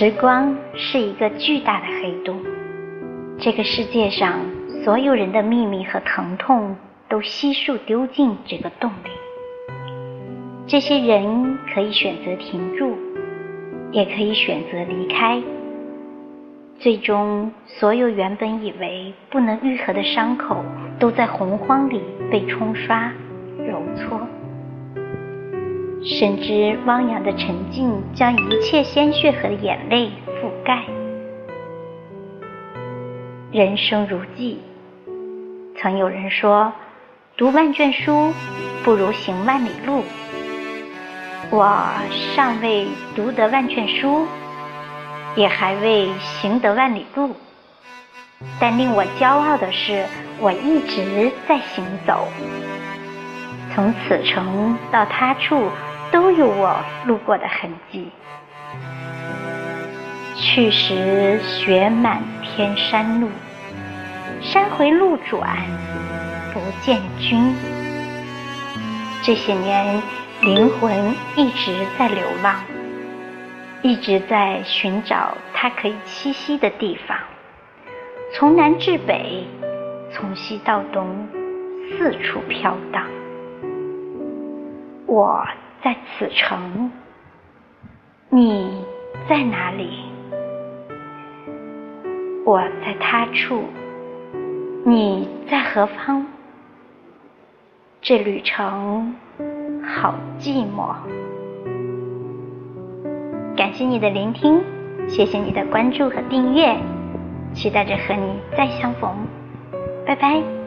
时光是一个巨大的黑洞，这个世界上所有人的秘密和疼痛都悉数丢进这个洞里。这些人可以选择停住，也可以选择离开。最终，所有原本以为不能愈合的伤口，都在洪荒里被冲刷、揉搓。深知汪洋的沉静将一切鲜血和眼泪覆盖。人生如寄，曾有人说：“读万卷书，不如行万里路。”我尚未读得万卷书，也还未行得万里路，但令我骄傲的是，我一直在行走，从此城到他处。都有我路过的痕迹。去时雪满天山路，山回路转不见君。这些年，灵魂一直在流浪，一直在寻找它可以栖息的地方。从南至北，从西到东，四处飘荡。我。在此城，你在哪里？我在他处，你在何方？这旅程好寂寞。感谢你的聆听，谢谢你的关注和订阅，期待着和你再相逢。拜拜。